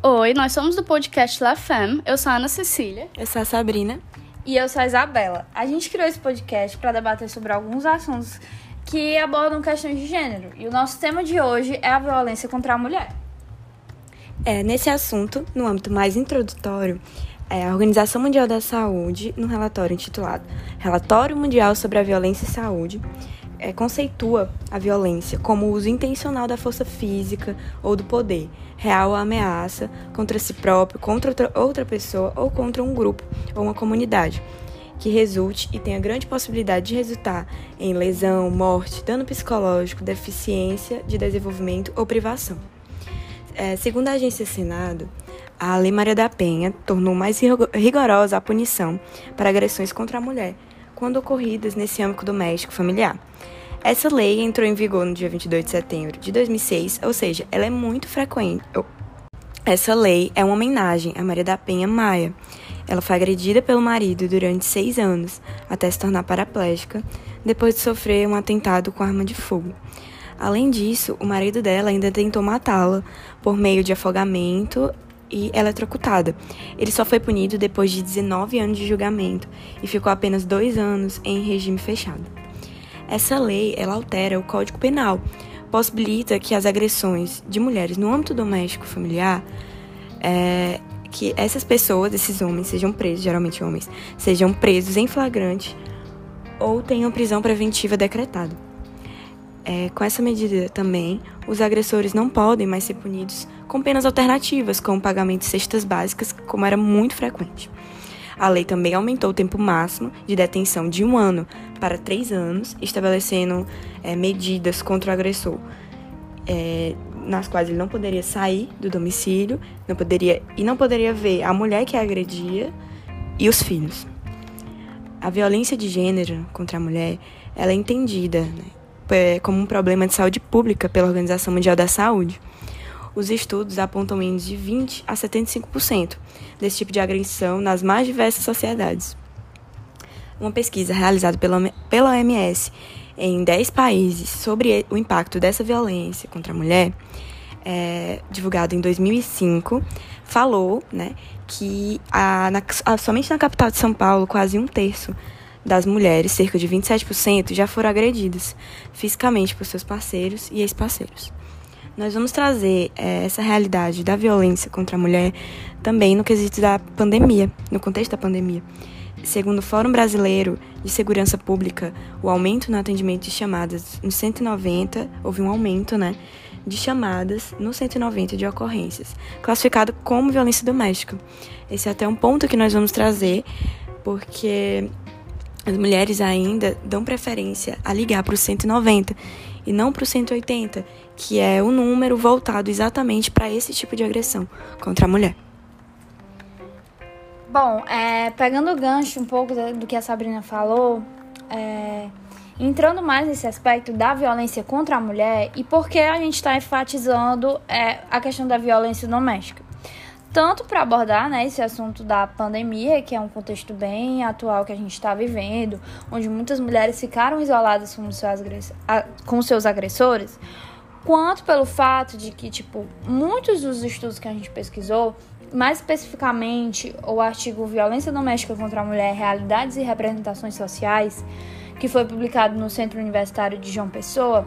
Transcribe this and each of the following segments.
Oi, nós somos do podcast La Femme. Eu sou a Ana Cecília. Eu sou a Sabrina. E eu sou a Isabela. A gente criou esse podcast para debater sobre alguns assuntos que abordam questões de gênero. E o nosso tema de hoje é a violência contra a mulher. É, nesse assunto, no âmbito mais introdutório, é, a Organização Mundial da Saúde, no relatório intitulado Relatório Mundial sobre a Violência e Saúde, é, conceitua a violência como o uso intencional da força física ou do poder, real ou ameaça, contra si próprio, contra outra, pessoa ou contra um grupo ou uma comunidade, que resulte e tenha grande possibilidade de resultar em lesão, morte, dano psicológico, deficiência de desenvolvimento ou privação. É, segundo a agência Senado, a Lei Maria da Penha tornou mais rigorosa a punição para agressões contra a mulher, quando ocorridas nesse âmbito doméstico familiar. Essa lei entrou em vigor no dia 22 de setembro de 2006, ou seja, ela é muito frequente. Essa lei é uma homenagem a Maria da Penha Maia. Ela foi agredida pelo marido durante seis anos, até se tornar paraplégica, depois de sofrer um atentado com arma de fogo. Além disso, o marido dela ainda tentou matá-la por meio de afogamento e eletrocutada. Ele só foi punido depois de 19 anos de julgamento e ficou apenas dois anos em regime fechado. Essa lei ela altera o Código Penal, possibilita que as agressões de mulheres no âmbito doméstico familiar, é, que essas pessoas, esses homens, sejam presos, geralmente homens, sejam presos em flagrante ou tenham prisão preventiva decretada. É, com essa medida também, os agressores não podem mais ser punidos com penas alternativas, como pagamento de cestas básicas, como era muito frequente. A lei também aumentou o tempo máximo de detenção de um ano para três anos, estabelecendo é, medidas contra o agressor, é, nas quais ele não poderia sair do domicílio, não poderia e não poderia ver a mulher que a agredia e os filhos. A violência de gênero contra a mulher, ela é entendida né, como um problema de saúde pública pela Organização Mundial da Saúde. Os estudos apontam índices de 20 a 75% desse tipo de agressão nas mais diversas sociedades. Uma pesquisa realizada pela, pela OMS em 10 países sobre o impacto dessa violência contra a mulher, é, divulgado em 2005, falou né, que a, na, a, somente na capital de São Paulo, quase um terço das mulheres, cerca de 27%, já foram agredidas fisicamente por seus parceiros e ex-parceiros. Nós vamos trazer é, essa realidade da violência contra a mulher também no quesito da pandemia, no contexto da pandemia. Segundo o Fórum Brasileiro de Segurança Pública, o aumento no atendimento de chamadas no 190, houve um aumento, né, de chamadas no 190 de ocorrências, classificado como violência doméstica. Esse é até um ponto que nós vamos trazer, porque as mulheres ainda dão preferência a ligar para o 190 e não para o 180, que é o número voltado exatamente para esse tipo de agressão contra a mulher. Bom, é, pegando o gancho um pouco do que a Sabrina falou, é, entrando mais nesse aspecto da violência contra a mulher e por que a gente está enfatizando é, a questão da violência doméstica tanto para abordar né, esse assunto da pandemia, que é um contexto bem atual que a gente está vivendo, onde muitas mulheres ficaram isoladas com seus, com seus agressores, quanto pelo fato de que, tipo, muitos dos estudos que a gente pesquisou, mais especificamente o artigo Violência Doméstica contra a Mulher, Realidades e Representações Sociais, que foi publicado no Centro Universitário de João Pessoa,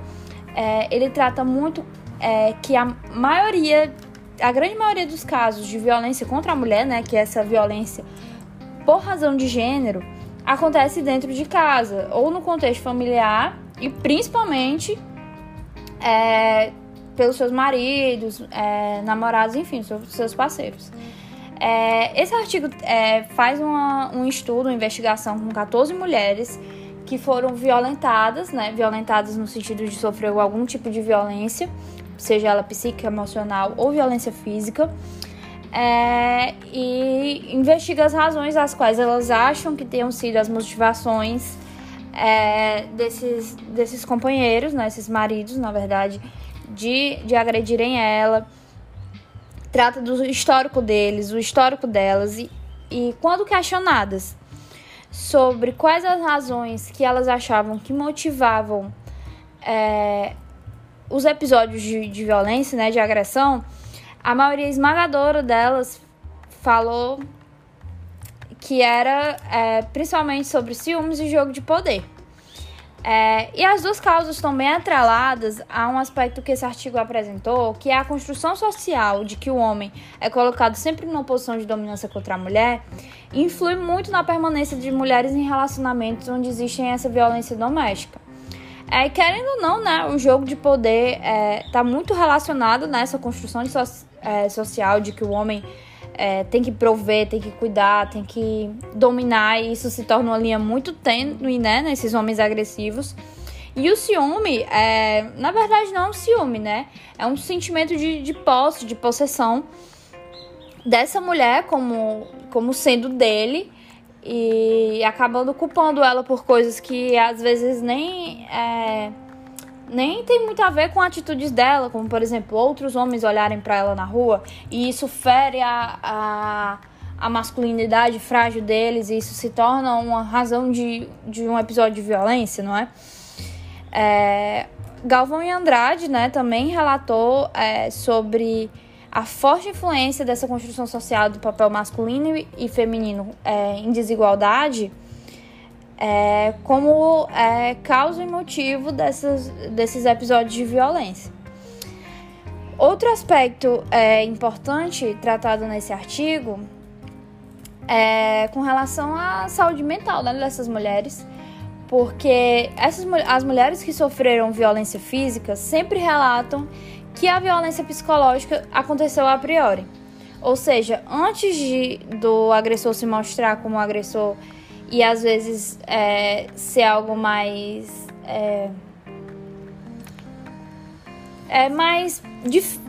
é, ele trata muito é, que a maioria a grande maioria dos casos de violência contra a mulher, né, que é essa violência por razão de gênero, acontece dentro de casa ou no contexto familiar e principalmente é, pelos seus maridos, é, namorados, enfim, seus, parceiros. É, esse artigo é, faz uma, um estudo, uma investigação com 14 mulheres que foram violentadas, né? Violentadas no sentido de sofrer algum tipo de violência seja ela psíquica, emocional ou violência física, é, e investiga as razões às quais elas acham que tenham sido as motivações é, desses, desses companheiros, né, esses maridos, na verdade, de, de agredirem ela. Trata do histórico deles, o histórico delas, e, e quando questionadas sobre quais as razões que elas achavam que motivavam é, os episódios de, de violência, né, de agressão, a maioria esmagadora delas falou que era é, principalmente sobre ciúmes e jogo de poder. É, e as duas causas estão bem atreladas a um aspecto que esse artigo apresentou, que é a construção social de que o homem é colocado sempre numa posição de dominância contra a mulher, influi muito na permanência de mulheres em relacionamentos onde existe essa violência doméstica. É, querendo ou não, né, o jogo de poder está é, tá muito relacionado nessa construção de so, é, social de que o homem é, tem que prover, tem que cuidar, tem que dominar, e isso se torna uma linha muito tênue, né, nesses homens agressivos. E o ciúme, é, na verdade, não é um ciúme, né? É um sentimento de, de posse, de possessão dessa mulher como, como sendo dele e acabando culpando ela por coisas que às vezes nem é, nem tem muito a ver com atitudes dela, como por exemplo outros homens olharem para ela na rua e isso fere a, a, a, masculinidade frágil deles e isso se torna uma razão de, de um episódio de violência, não é? é Galvão e Andrade, né, também relatou é, sobre a forte influência dessa construção social do papel masculino e feminino é, em desigualdade é, como é, causa e motivo dessas, desses episódios de violência. Outro aspecto é, importante tratado nesse artigo é com relação à saúde mental né, dessas mulheres, porque essas, as mulheres que sofreram violência física sempre relatam que a violência psicológica aconteceu a priori. Ou seja, antes de, do agressor se mostrar como agressor e às vezes é, ser algo mais. É, é mais,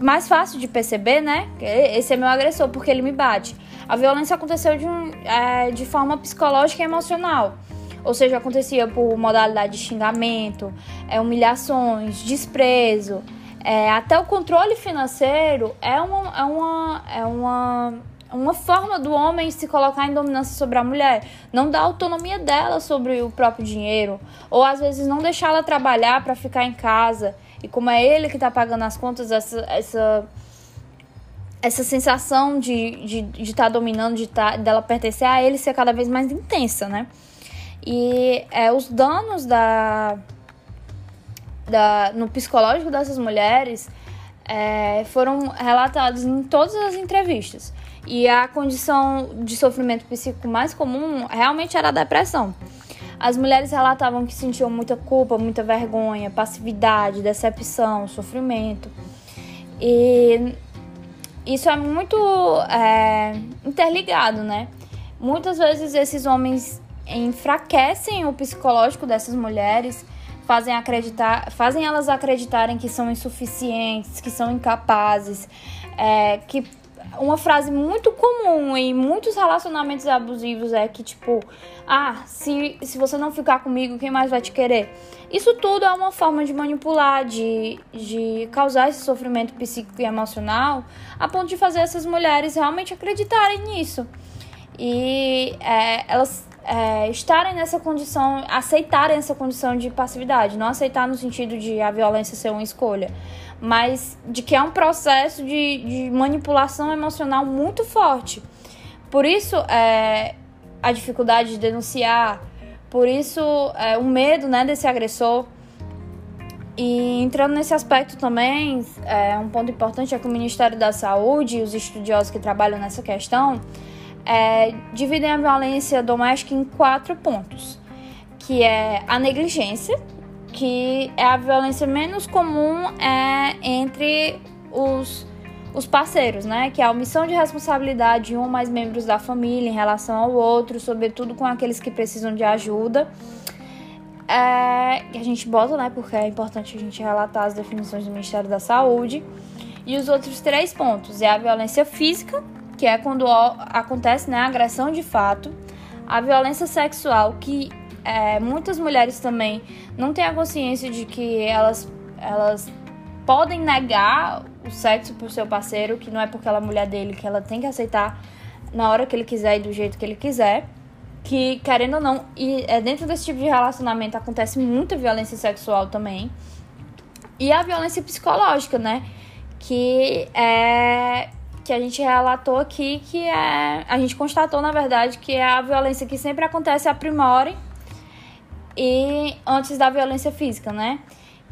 mais fácil de perceber, né? Esse é meu agressor porque ele me bate. A violência aconteceu de, um, é, de forma psicológica e emocional. Ou seja, acontecia por modalidade de xingamento, é, humilhações, desprezo. É, até o controle financeiro é uma, é uma, é uma uma forma do homem se colocar em dominância sobre a mulher, não dar autonomia dela sobre o próprio dinheiro, ou às vezes não deixá-la trabalhar para ficar em casa. E como é ele que está pagando as contas, essa, essa, essa sensação de estar de, de tá dominando, de tá, dela pertencer a ele ser cada vez mais intensa, né? E é, os danos da, da, no psicológico dessas mulheres é, foram relatados em todas as entrevistas. E a condição de sofrimento psíquico mais comum realmente era a depressão. As mulheres relatavam que sentiam muita culpa, muita vergonha, passividade, decepção, sofrimento. E isso é muito é, interligado, né? Muitas vezes esses homens enfraquecem o psicológico dessas mulheres, fazem acreditar, fazem elas acreditarem que são insuficientes, que são incapazes, é, que uma frase muito comum em muitos relacionamentos abusivos é que, tipo, ah, se, se você não ficar comigo, quem mais vai te querer? Isso tudo é uma forma de manipular, de, de causar esse sofrimento psíquico e emocional, a ponto de fazer essas mulheres realmente acreditarem nisso. E é, elas é, estarem nessa condição, aceitarem essa condição de passividade, não aceitar no sentido de a violência ser uma escolha, mas de que é um processo de, de manipulação emocional muito forte. Por isso, é, a dificuldade de denunciar, por isso, é, o medo né, desse agressor. E entrando nesse aspecto também, é, um ponto importante é que o Ministério da Saúde e os estudiosos que trabalham nessa questão é, dividem a violência doméstica em quatro pontos, que é a negligência, que é a violência menos comum é entre os, os parceiros, né? Que é a omissão de responsabilidade de um ou mais membros da família em relação ao outro, sobretudo com aqueles que precisam de ajuda. É, a gente bota, né? Porque é importante a gente relatar as definições do Ministério da Saúde. E os outros três pontos é a violência física, que é quando acontece né, a agressão de fato, a violência sexual, que é, muitas mulheres também não têm a consciência de que elas, elas podem negar o sexo pro seu parceiro, que não é porque ela é mulher dele que ela tem que aceitar na hora que ele quiser e do jeito que ele quiser. Que, querendo ou não, e é, dentro desse tipo de relacionamento acontece muita violência sexual também. E a violência psicológica, né? que é que a gente relatou aqui que é a gente constatou na verdade que é a violência que sempre acontece a priori e antes da violência física, né?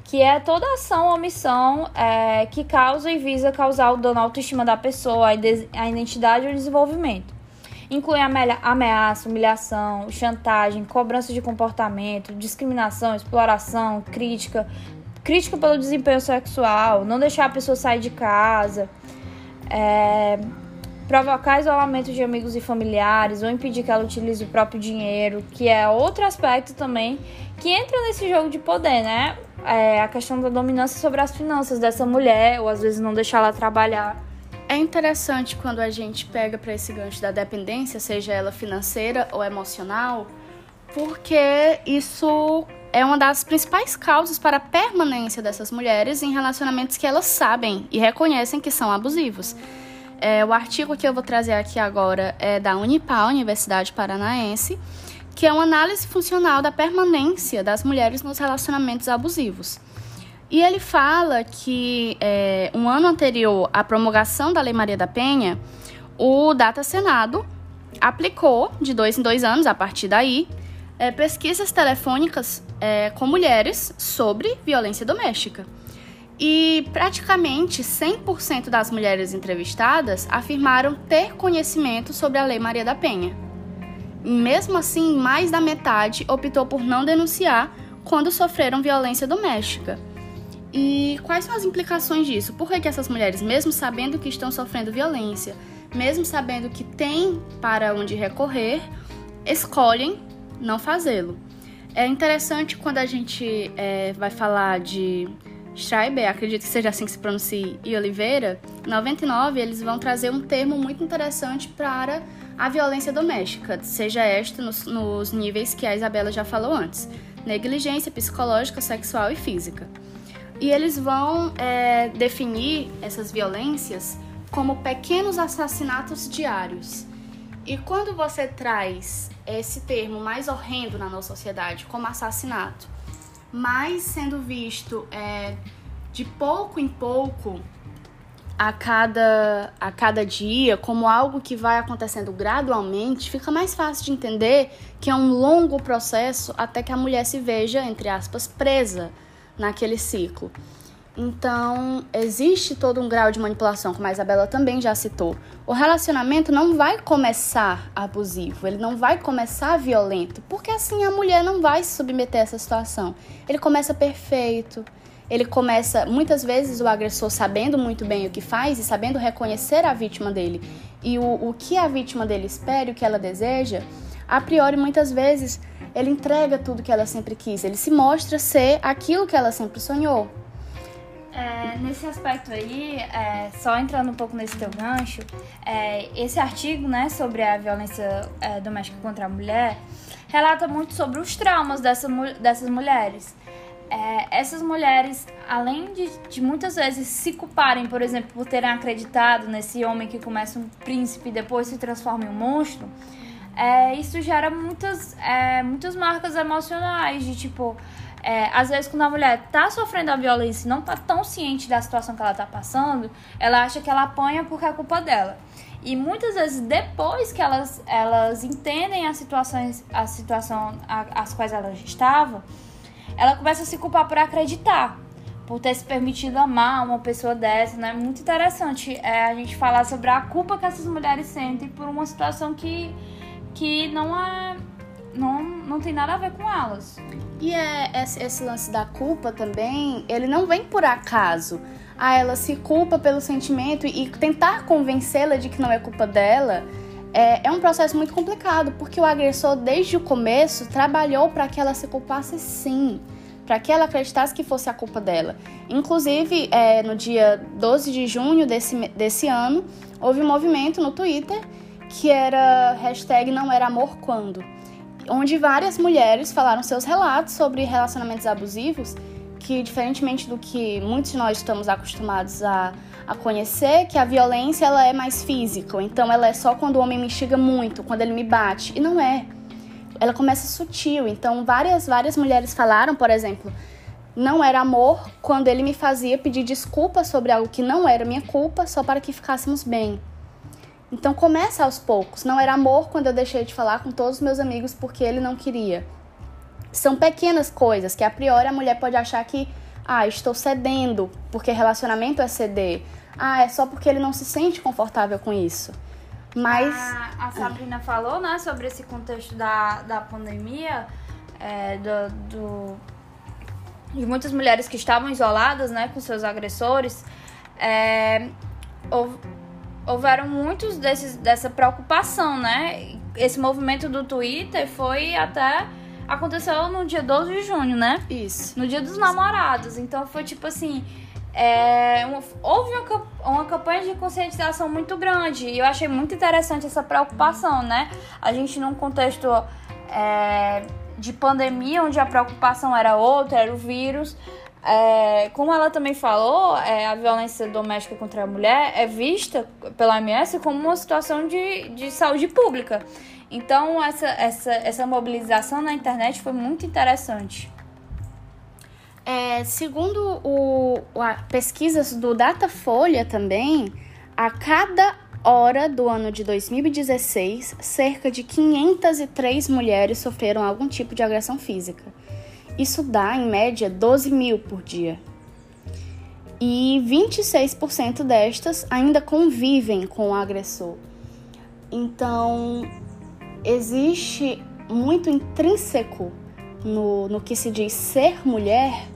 Que é toda ação ou omissão é, que causa e visa causar o dano à autoestima da pessoa, a identidade e o desenvolvimento. Inclui ameaça, humilhação, chantagem, cobrança de comportamento, discriminação, exploração, crítica, crítica pelo desempenho sexual, não deixar a pessoa sair de casa, é, provocar isolamento de amigos e familiares ou impedir que ela utilize o próprio dinheiro, que é outro aspecto também que entra nesse jogo de poder, né? É a questão da dominância sobre as finanças dessa mulher, ou às vezes não deixar ela trabalhar. É interessante quando a gente pega para esse gancho da dependência, seja ela financeira ou emocional, porque isso é uma das principais causas para a permanência dessas mulheres em relacionamentos que elas sabem e reconhecem que são abusivos. É, o artigo que eu vou trazer aqui agora é da Unipal, Universidade Paranaense, que é uma análise funcional da permanência das mulheres nos relacionamentos abusivos. E ele fala que é, um ano anterior à promulgação da Lei Maria da Penha, o Data Senado aplicou, de dois em dois anos, a partir daí, é, pesquisas telefônicas é, com mulheres sobre violência doméstica. E praticamente 100% das mulheres entrevistadas afirmaram ter conhecimento sobre a Lei Maria da Penha. Mesmo assim, mais da metade optou por não denunciar quando sofreram violência doméstica. E quais são as implicações disso? Por que, que essas mulheres, mesmo sabendo que estão sofrendo violência, mesmo sabendo que têm para onde recorrer, escolhem não fazê-lo? É interessante quando a gente é, vai falar de Schreiber, acredito que seja assim que se pronuncia, e Oliveira, 99, eles vão trazer um termo muito interessante para a violência doméstica, seja esta nos, nos níveis que a Isabela já falou antes: negligência psicológica, sexual e física. E eles vão é, definir essas violências como pequenos assassinatos diários. E quando você traz esse termo mais horrendo na nossa sociedade, como assassinato, mas sendo visto é, de pouco em pouco a cada, a cada dia, como algo que vai acontecendo gradualmente, fica mais fácil de entender que é um longo processo até que a mulher se veja, entre aspas, presa naquele ciclo. Então, existe todo um grau de manipulação, como a Isabela também já citou. O relacionamento não vai começar abusivo, ele não vai começar violento, porque assim a mulher não vai se submeter a essa situação. Ele começa perfeito, ele começa, muitas vezes, o agressor sabendo muito bem o que faz e sabendo reconhecer a vítima dele e o, o que a vítima dele espera o que ela deseja, a priori, muitas vezes, ele entrega tudo que ela sempre quis, ele se mostra ser aquilo que ela sempre sonhou. É, nesse aspecto aí, é, só entrando um pouco nesse teu gancho, é, esse artigo né, sobre a violência é, doméstica contra a mulher relata muito sobre os traumas dessa, dessas mulheres. É, essas mulheres, além de, de, muitas vezes se culparem, por exemplo, por terem acreditado nesse homem que começa um príncipe e depois se transforma em um monstro, é, isso gera muitas, muitas marcas emocionais de tipo é, às vezes, quando a mulher tá sofrendo a violência e não tá tão ciente da situação que ela tá passando, ela acha que ela apanha porque é culpa dela. E muitas vezes, depois que elas, elas entendem as situações, a situação às quais ela estava, ela começa a se culpar por acreditar, por ter se permitido amar uma pessoa dessa, né? Muito interessante é, a gente falar sobre a culpa que essas mulheres sentem por uma situação que, que não é não, não tem nada a ver com elas. E é, esse, esse lance da culpa também, ele não vem por acaso. Ah, ela se culpa pelo sentimento e tentar convencê-la de que não é culpa dela é, é um processo muito complicado, porque o agressor, desde o começo, trabalhou para que ela se culpasse sim para que ela acreditasse que fosse a culpa dela. Inclusive, é, no dia 12 de junho desse, desse ano, houve um movimento no Twitter que era hashtag não era amor quando onde várias mulheres falaram seus relatos sobre relacionamentos abusivos, que diferentemente do que muitos de nós estamos acostumados a, a conhecer, que a violência ela é mais física, então ela é só quando o homem me instiga muito, quando ele me bate, e não é. Ela começa sutil, então várias várias mulheres falaram, por exemplo, não era amor quando ele me fazia pedir desculpa sobre algo que não era minha culpa, só para que ficássemos bem. Então começa aos poucos. Não era amor quando eu deixei de falar com todos os meus amigos porque ele não queria. São pequenas coisas que a priori a mulher pode achar que, ah, estou cedendo, porque relacionamento é ceder. Ah, é só porque ele não se sente confortável com isso. Mas. A, a Sabrina falou, né, sobre esse contexto da, da pandemia, é, do, do, de muitas mulheres que estavam isoladas, né, com seus agressores. É, houveram muitos desses, dessa preocupação, né? Esse movimento do Twitter foi até aconteceu no dia 12 de junho, né? Isso. No dia dos namorados. Então foi tipo assim. É, uma, houve uma, uma campanha de conscientização muito grande e eu achei muito interessante essa preocupação, né? A gente num contexto é, de pandemia, onde a preocupação era outra, era o vírus. É, como ela também falou, é, a violência doméstica contra a mulher é vista pela OMS como uma situação de, de saúde pública. Então, essa, essa, essa mobilização na internet foi muito interessante. É, segundo o, pesquisas do Datafolha também, a cada hora do ano de 2016, cerca de 503 mulheres sofreram algum tipo de agressão física. Isso dá, em média, 12 mil por dia. E 26% destas ainda convivem com o agressor. Então, existe muito intrínseco no, no que se diz ser mulher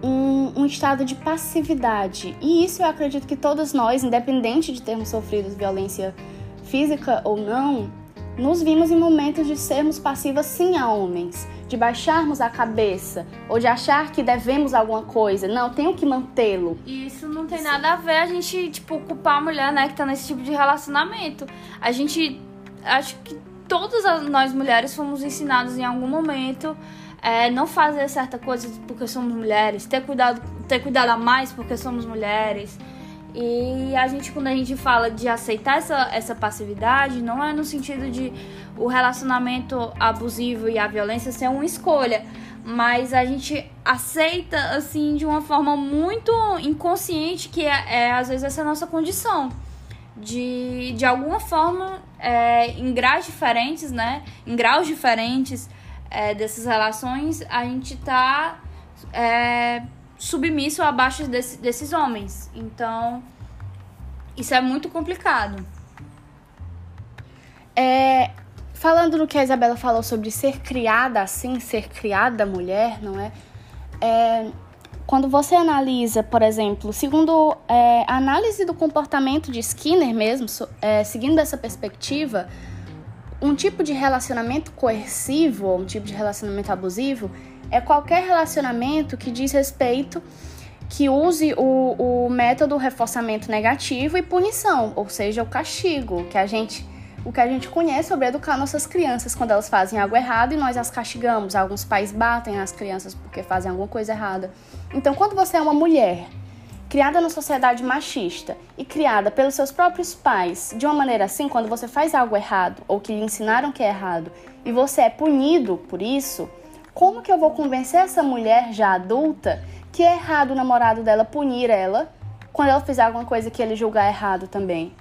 um, um, estado de passividade. E isso eu acredito que todos nós, independente de termos sofrido violência física ou não, nos vimos em momentos de sermos passivas sim a homens, de baixarmos a cabeça ou de achar que devemos alguma coisa. Não, tenho que mantê-lo. Isso não tem nada a ver a gente, tipo, culpar a mulher, né, que tá nesse tipo de relacionamento. A gente acho que todas nós mulheres fomos ensinadas em algum momento é, não fazer certa coisa porque somos mulheres, ter cuidado, ter cuidado a mais porque somos mulheres. E a gente, quando a gente fala de aceitar essa, essa passividade, não é no sentido de o relacionamento abusivo e a violência ser uma escolha, mas a gente aceita, assim, de uma forma muito inconsciente, que é, é às vezes essa nossa condição de, de alguma forma, é, em graus diferentes, né? Em graus diferentes é, dessas relações, a gente tá é, submisso abaixo desse, desses homens. Então, isso é muito complicado. É, falando no que a Isabela falou sobre ser criada assim, ser criada mulher, não é? é quando você analisa, por exemplo, segundo é, a análise do comportamento de Skinner mesmo, é, seguindo essa perspectiva, um tipo de relacionamento coercivo um tipo de relacionamento abusivo é qualquer relacionamento que diz respeito que use o, o método reforçamento negativo e punição, ou seja, o castigo, que a gente o que a gente conhece sobre educar nossas crianças quando elas fazem algo errado e nós as castigamos. Alguns pais batem as crianças porque fazem alguma coisa errada. Então, quando você é uma mulher criada numa sociedade machista e criada pelos seus próprios pais de uma maneira assim, quando você faz algo errado ou que lhe ensinaram que é errado e você é punido por isso, como que eu vou convencer essa mulher já adulta que é errado o namorado dela punir ela quando ela fizer alguma coisa que ele julgar errado também?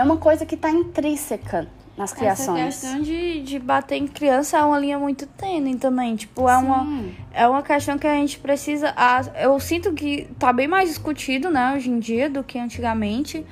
é uma coisa que está intrínseca nas criações. Essa questão de, de bater em criança é uma linha muito tênue também. Tipo, é uma, é uma questão que a gente precisa. eu sinto que tá bem mais discutido, né, hoje em dia, do que antigamente.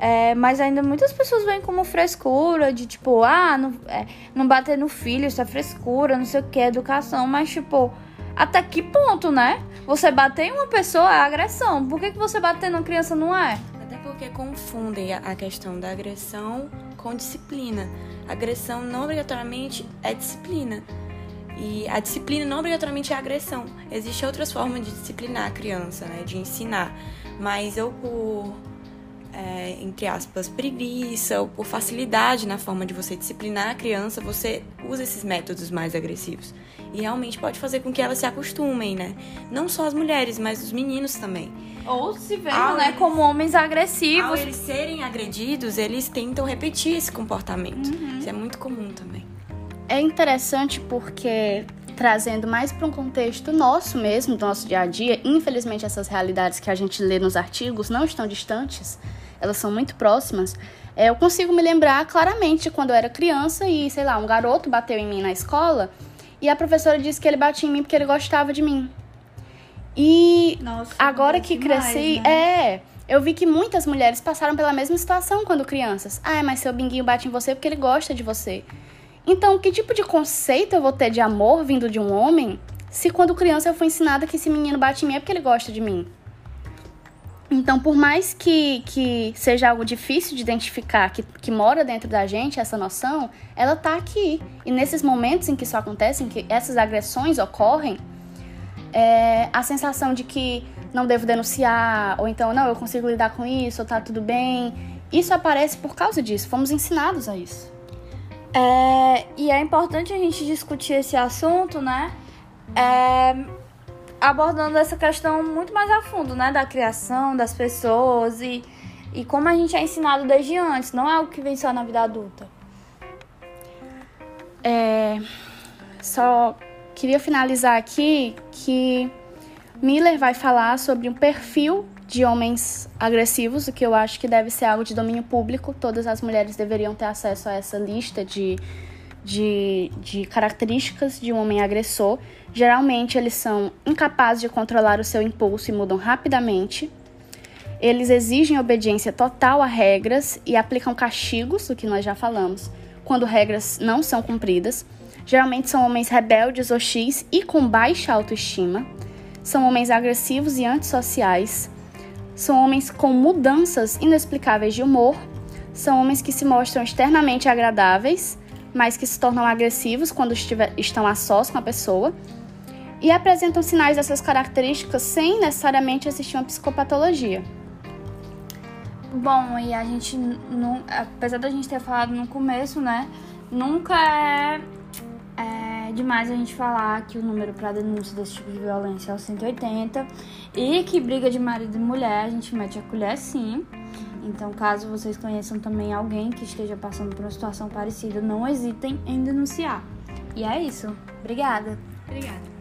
É, mas ainda muitas pessoas veem como frescura, de tipo, ah, não, é, não bater no filho, isso é frescura, não sei o que, educação. Mas, tipo, até que ponto, né? Você bater em uma pessoa é agressão. Por que, que você bater numa criança não é? porque confundem a questão da agressão com disciplina. Agressão não obrigatoriamente é disciplina. E a disciplina não obrigatoriamente é agressão. Existem outras formas de disciplinar a criança, né? De ensinar. Mas eu, por, é, entre aspas, preguiça ou por facilidade na forma de você disciplinar a criança, você usa esses métodos mais agressivos. E realmente pode fazer com que elas se acostumem, né? Não só as mulheres, mas os meninos também. Ou se veem, né, eles, como homens agressivos. Ao eles serem agredidos, eles tentam repetir esse comportamento. Uhum. Isso é muito comum também. É interessante porque trazendo mais para um contexto nosso mesmo, do nosso dia a dia. Infelizmente, essas realidades que a gente lê nos artigos não estão distantes, elas são muito próximas. É, eu consigo me lembrar claramente quando eu era criança e, sei lá, um garoto bateu em mim na escola e a professora disse que ele batia em mim porque ele gostava de mim. E Nossa, agora que demais, cresci, né? é, eu vi que muitas mulheres passaram pela mesma situação quando crianças. Ah, mas seu binguinho bate em você porque ele gosta de você. Então, que tipo de conceito eu vou ter de amor vindo de um homem se quando criança eu fui ensinada que esse menino bate em mim é porque ele gosta de mim? Então, por mais que, que seja algo difícil de identificar, que, que mora dentro da gente, essa noção, ela tá aqui. E nesses momentos em que isso acontece, em que essas agressões ocorrem, é, a sensação de que não devo denunciar, ou então, não, eu consigo lidar com isso, ou tá tudo bem, isso aparece por causa disso. Fomos ensinados a isso. É, e é importante a gente discutir esse assunto, né? É, abordando essa questão muito mais a fundo, né? Da criação das pessoas e, e como a gente é ensinado desde antes, não é algo que vem só na vida adulta. É, só queria finalizar aqui que Miller vai falar sobre um perfil de homens agressivos, o que eu acho que deve ser algo de domínio público. Todas as mulheres deveriam ter acesso a essa lista de, de, de características de um homem agressor. Geralmente, eles são incapazes de controlar o seu impulso e mudam rapidamente. Eles exigem obediência total a regras e aplicam castigos, o que nós já falamos, quando regras não são cumpridas. Geralmente são homens rebeldes, hostis e com baixa autoestima. São homens agressivos e antissociais. São homens com mudanças inexplicáveis de humor. São homens que se mostram externamente agradáveis, mas que se tornam agressivos quando estiver, estão a sós com a pessoa. E apresentam sinais dessas características sem necessariamente existir uma psicopatologia. Bom, e a gente, não, apesar da gente ter falado no começo, né? Nunca é, é demais a gente falar que o número para denúncia desse tipo de violência é o 180 e que briga de marido e mulher a gente mete a colher sim. Então, caso vocês conheçam também alguém que esteja passando por uma situação parecida, não hesitem em denunciar. E é isso. Obrigada. Obrigada.